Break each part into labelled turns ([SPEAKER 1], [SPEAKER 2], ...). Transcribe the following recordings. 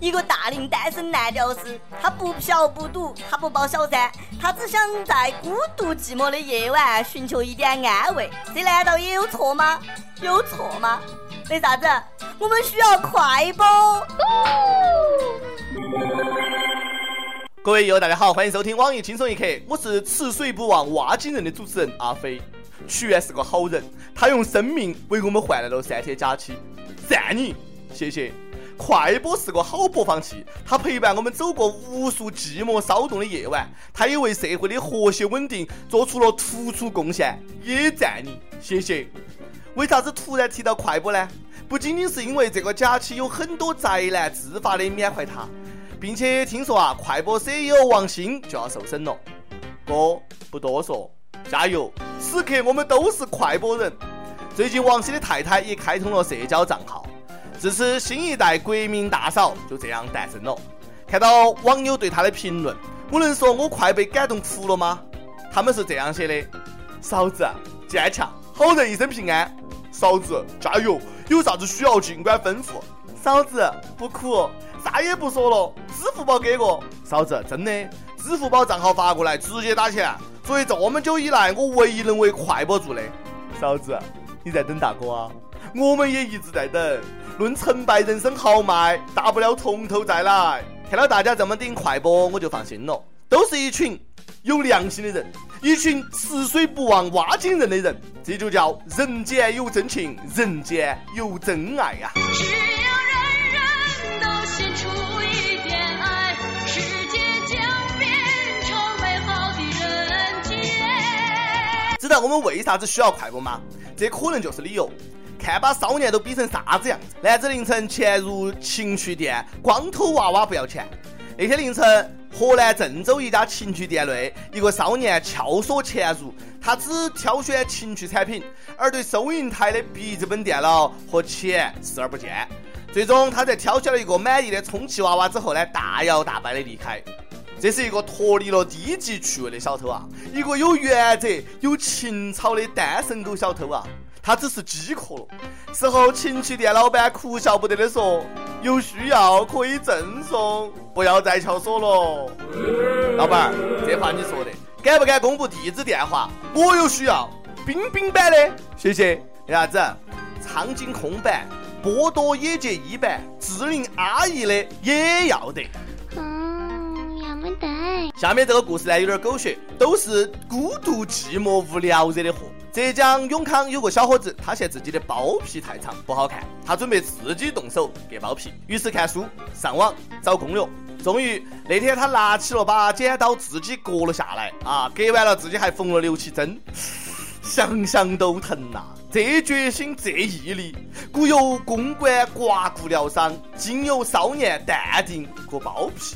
[SPEAKER 1] 一个大龄单身男屌丝，他不嫖不赌，他不包小三，他只想在孤独寂寞的夜晚寻求一点安慰。这难道也有错吗？有错吗？为啥子？我们需要快播。
[SPEAKER 2] 各位友，大家好，欢迎收听网易轻松一刻，我是吃水不忘挖井人的主持人阿飞。屈原是个好人，他用生命为我们换来了三天假期，赞你，谢谢。快播是个好播放器，它陪伴我们走过无数寂寞骚动的夜晚，它也为社会的和谐稳定做出了突出贡献，也赞你，谢谢。为啥子突然提到快播呢？不仅仅是因为这个假期有很多宅男自发的缅怀他，并且听说啊，快播 CEO 王兴就要受审了。哥，不多说，加油！此刻我们都是快播人。最近王兴的太太也开通了社交账号。自此，新一代国民大嫂就这样诞生了。看到网友对她的评论，我能说我快被感动哭了吗？他们是这样写的：嫂子坚强，好人一生平安。嫂子加油，有啥子需要尽管吩咐。嫂子不哭，啥也不说了，支付宝给我。嫂子真的，支付宝账号发过来，直接打钱。作为这么久以来我唯一能为快播做的，嫂子你在等大哥啊？我们也一直在等。论成败，人生豪迈，大不了从头再来。看到大家这么顶快播，我就放心了。都是一群有良心的人，一群吃水不忘挖井人的人，这就叫人间有真情，人间有真爱呀。只要人人都献出一点爱，世界将变成美好的人间。知道我们为啥子需要快播吗？这可能就是理由。看把少年都逼成啥子样子！男子凌晨潜入情趣店，光头娃娃不要钱。那天凌晨，河南郑州一家情趣店内，一个少年撬锁潜入，他只挑选情趣产品，而对收银台的笔记本电脑和钱视而不见。最终，他在挑选了一个满意的充气娃娃之后呢，大摇大摆的离开。这是一个脱离了低级趣味的小偷啊，一个有原则、有情操的单身狗小偷啊。他只是饥渴了。事后，情趣店老板哭笑不得的说：“有需要可以赠送，不要再撬锁了。”老板儿，这话你说的，敢不敢公布地址电话？我有需要，冰冰版的，谢谢。为啥子？苍井空版、波多野结衣版、志玲阿姨的也要得。嗯，要么得。下面这个故事呢，有点狗血，都是孤独、寂寞、无聊惹的祸。浙江永康有个小伙子，他嫌自己的包皮太长不好看，他准备自己动手割包皮，于是看书、上网找攻略。终于那天他拿起了把剪刀，自己割了下来啊！割完了自己还缝了六七针，想想都疼呐！这决心，这毅力，古有公馆刮骨疗伤，今有少年淡定割包皮。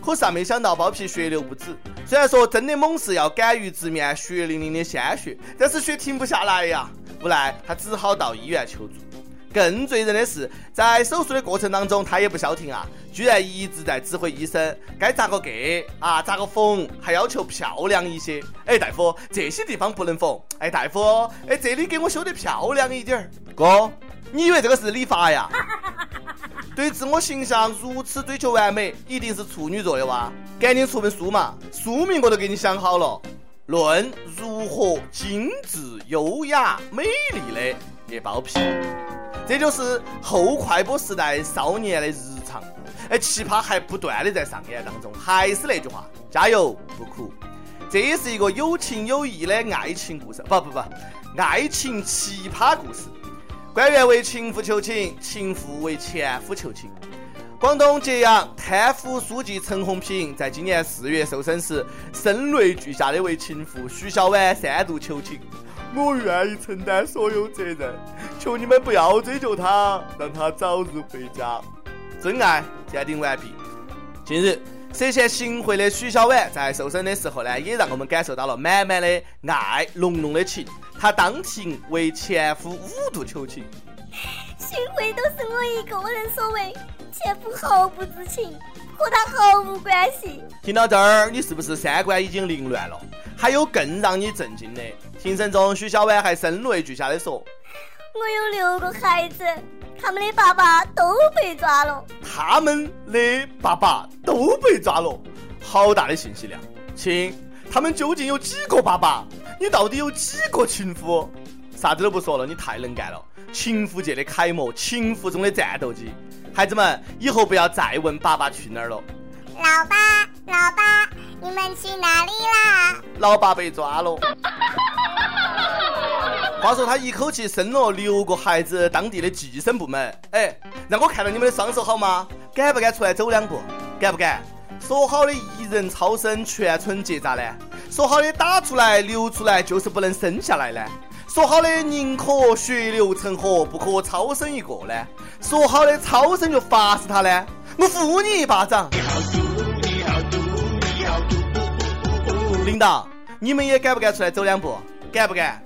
[SPEAKER 2] 可是啊，没想到包皮血流不止。虽然说真的猛士要敢于直面血淋淋的鲜血，但是血停不下来呀。无奈他只好到医院求助。更醉人的是，在手术的过程当中，他也不消停啊，居然一直在指挥医生该咋个割啊，咋个缝，还要求漂亮一些。哎，大夫，这些地方不能缝。哎，大夫，哎，这里给我修得漂亮一点儿。哥，你以为这个是理发呀？对自我形象如此追求完美，一定是处女座的哇！赶紧出本书嘛，书名我都给你想好了，《论如何精致、优雅、美丽的割包皮》。这就是后快播时代少年的日常。哎，奇葩还不断的在上演当中。还是那句话，加油不苦。这也是一个有情有义的爱情故事，不不不，爱情奇葩故事。官员为情妇求情，情妇为前夫求情。广东揭阳贪腐书记陈红平在今年四月受审时，声泪俱下的为情妇徐小婉三度求情：“我愿意承担所有责任，求你们不要追究他，让他早日回家。”真爱鉴定完毕。近日，涉嫌行贿的徐小婉在受审的时候呢，也让我们感受到了满满的爱，浓浓的情。她当庭为前夫五度求情，
[SPEAKER 1] 行贿都是我一个人所为，前夫毫不知情，和他毫无关系。
[SPEAKER 2] 听到这儿，你是不是三观已经凌乱了？还有更让你震惊的，庭审中，徐小婉还声泪俱下的说：“
[SPEAKER 1] 我有六个孩子，他们的爸爸都被抓了。
[SPEAKER 2] 他们的爸爸都被抓了，好大的信息量，亲！他们究竟有几个爸爸？你到底有几个情夫？啥子都不说了，你太能干了！情夫界的楷模，情夫中的战斗机。孩子们，以后不要再问爸爸去哪儿了。
[SPEAKER 3] 老爸，老爸，你们去哪里啦？
[SPEAKER 2] 老爸被抓了。话说他一口气生了六个孩子，当地的计生部门，哎，让我看到你们的双手好吗？敢不敢出来走两步？敢不敢？说好的一人超生，全村结扎呢？说好的打出来流出来就是不能生下来呢？说好的宁可血流成河，不可超生一个呢？说好的超生就罚死他呢？我呼你一巴掌！领导，你们也敢不敢出来走两步？敢不敢？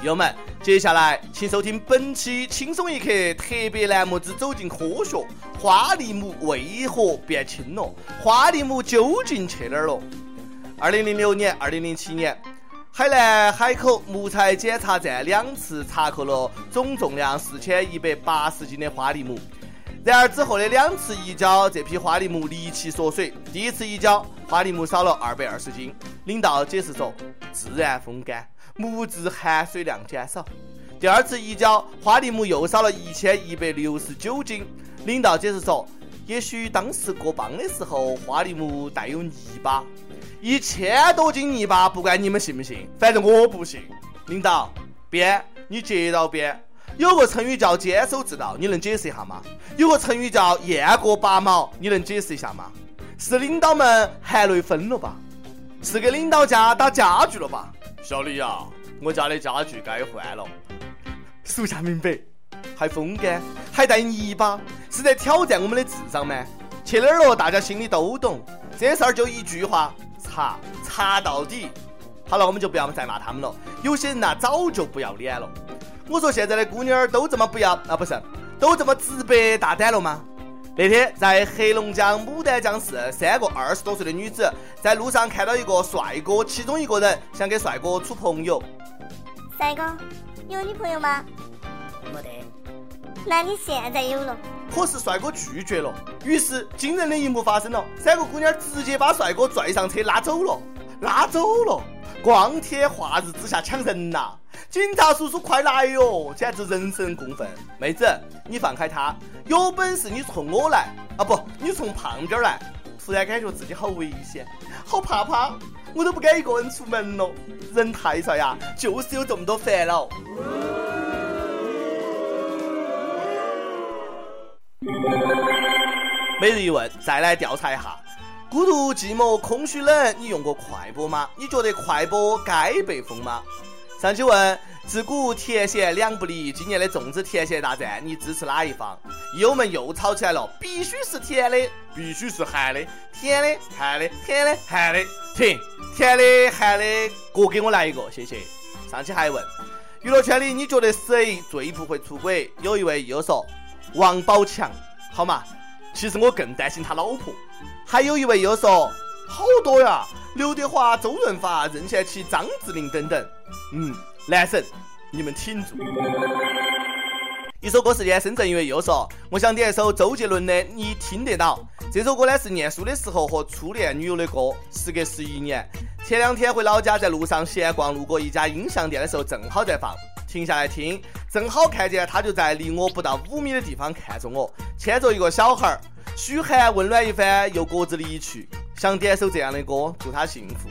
[SPEAKER 2] 友们，接下来请收听本期轻松一刻特别栏目之《走进科学》。花梨木为何变轻了？花梨木究竟去哪儿了？二零零六年、二零零七年，海南海口木材检查站两次查扣了总重量四千一百八十斤的花梨木。然而之后的两次移交，这批花梨木离奇缩水。第一次移交，花梨木少了二百二十斤。领导解释说，自然风干。木质含水量减少。第二次移交，花梨木又少了一千一百六十九斤。领导解释说，也许当时过磅的时候，花梨木带有泥巴，一千多斤泥巴，不管你们信不信，反正我不信。领导，编，你接到编。有个成语叫坚守之道，你能解释一下吗？有个成语叫雁过拔毛，你能解释一下吗？是领导们含泪分了吧？是给领导家打家具了吧？小李呀，我家的家具该换了。属下明白。还风干，还带泥巴，是在挑战我们的智商吗？去哪儿了？大家心里都懂。这事儿就一句话：查，查到底。好了，我们就不要再骂他们了。有些人呐，早就不要脸了。我说现在的姑娘儿都这么不要啊，不是，都这么直白大胆了吗？那天在黑龙江牡丹江市，三个二十多岁的女子在路上看到一个帅哥，其中一个人想给帅哥处朋友。
[SPEAKER 3] 帅哥，有女朋友吗？
[SPEAKER 1] 没得。
[SPEAKER 3] 那你现在有了？
[SPEAKER 2] 可是帅哥拒绝了。于是惊人的一幕发生了：三个姑娘直接把帅哥拽上车拉走了，拉走了。光天化日之下抢人呐！警察叔叔快来哟！简直人神共愤。妹子，你放开他，有本事你冲我来啊！不，你从旁边来。突然感觉自己好危险，好怕怕，我都不敢一个人出门了。人太帅呀，就是有这么多烦恼。每日一问，再来调查一下：孤独、寂寞、空虚、冷，你用过快播吗？你觉得快播该被封吗？上期问：自古甜咸两不离，今年的粽子甜咸大战，你支持哪一方？友们又吵起来了，必须是甜的，必须是咸的，甜的、咸的，甜的、咸的，停！甜的、咸的，各给我来一个，谢谢。上期还问：娱乐圈里你觉得谁最不会出轨？有一位又说：王宝强，好嘛？其实我更担心他老婆。还有一位又说：好多呀，刘德华、周润发、任贤齐、张智霖等等。嗯，男神，你们挺住。一首歌时间，深圳一位又说：我想点一首周杰伦的《你听得到》。这首歌呢是念书的时候和初恋女友的歌，时隔十一年。前两天回老家，在路上闲逛，路过一家音像店的时候，正好在放。停下来听，正好看见他就在离我不到五米的地方看着我，牵着一个小孩儿，嘘寒问暖一番，又各自离去。想点首这样的歌，祝他幸福。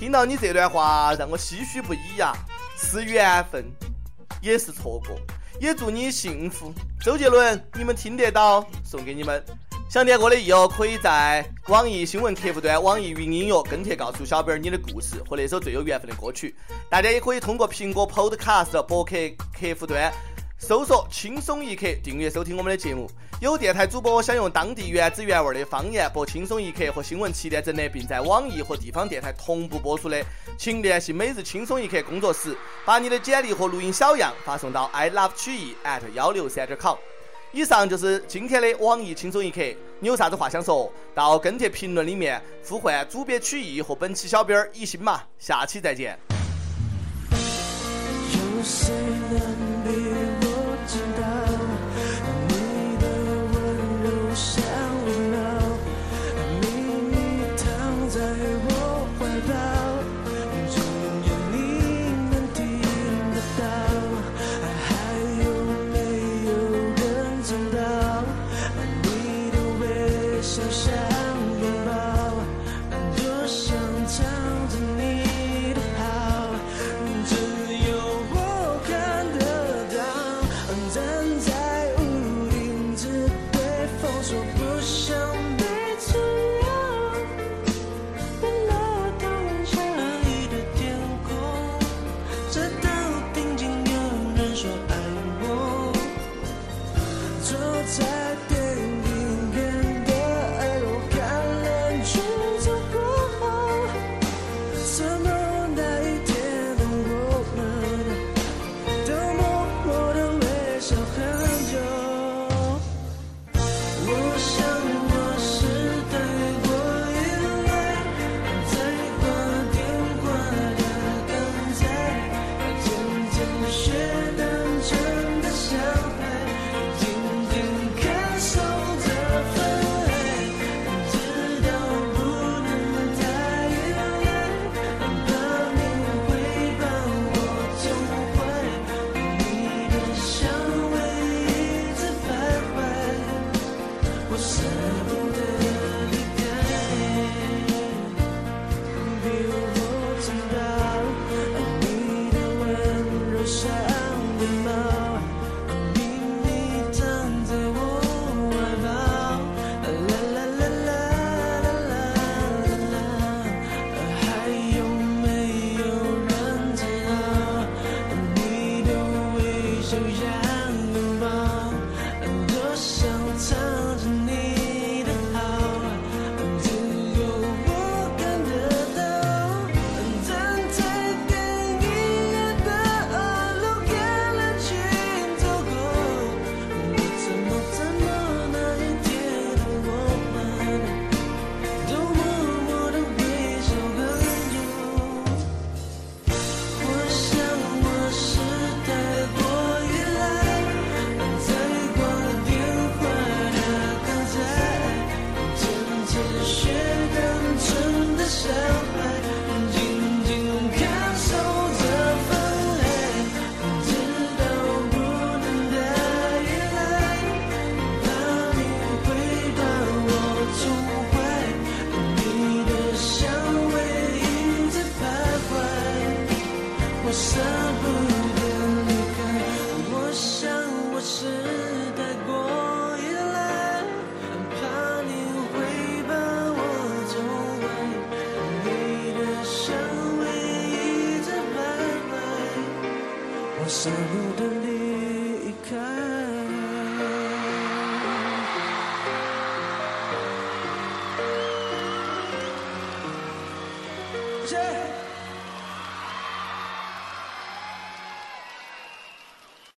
[SPEAKER 2] 听到你这段话，让我唏嘘不已呀，是缘分，也是错过，也祝你幸福。周杰伦，你们听得到？送给你们。想点歌的益友，可以在网易新闻客户端、网易云音乐跟帖告诉小编你的故事和那首最有缘分的歌曲。大家也可以通过苹果 Podcast 博客客户端搜索“轻松一刻”，订阅收听我们的节目。有电台主播想用当地原汁原味的方言播《轻松一刻》和新闻七点整的，并在网易和地方电台同步播出的，请联系每日轻松一刻工作室，把你的简历和录音小样发送到 i love 曲艺 at 幺六三点 com。以上就是今天的网易轻松一刻，你有啥子话想说？到跟帖评论里面呼唤主编曲艺和本期小编一心嘛，下期再见。有谁能我？
[SPEAKER 4] 怀抱只有你能听得到？爱还有没有人知道你的微笑像拥抱多想藏着你的好只有我看得到站在屋顶只对风说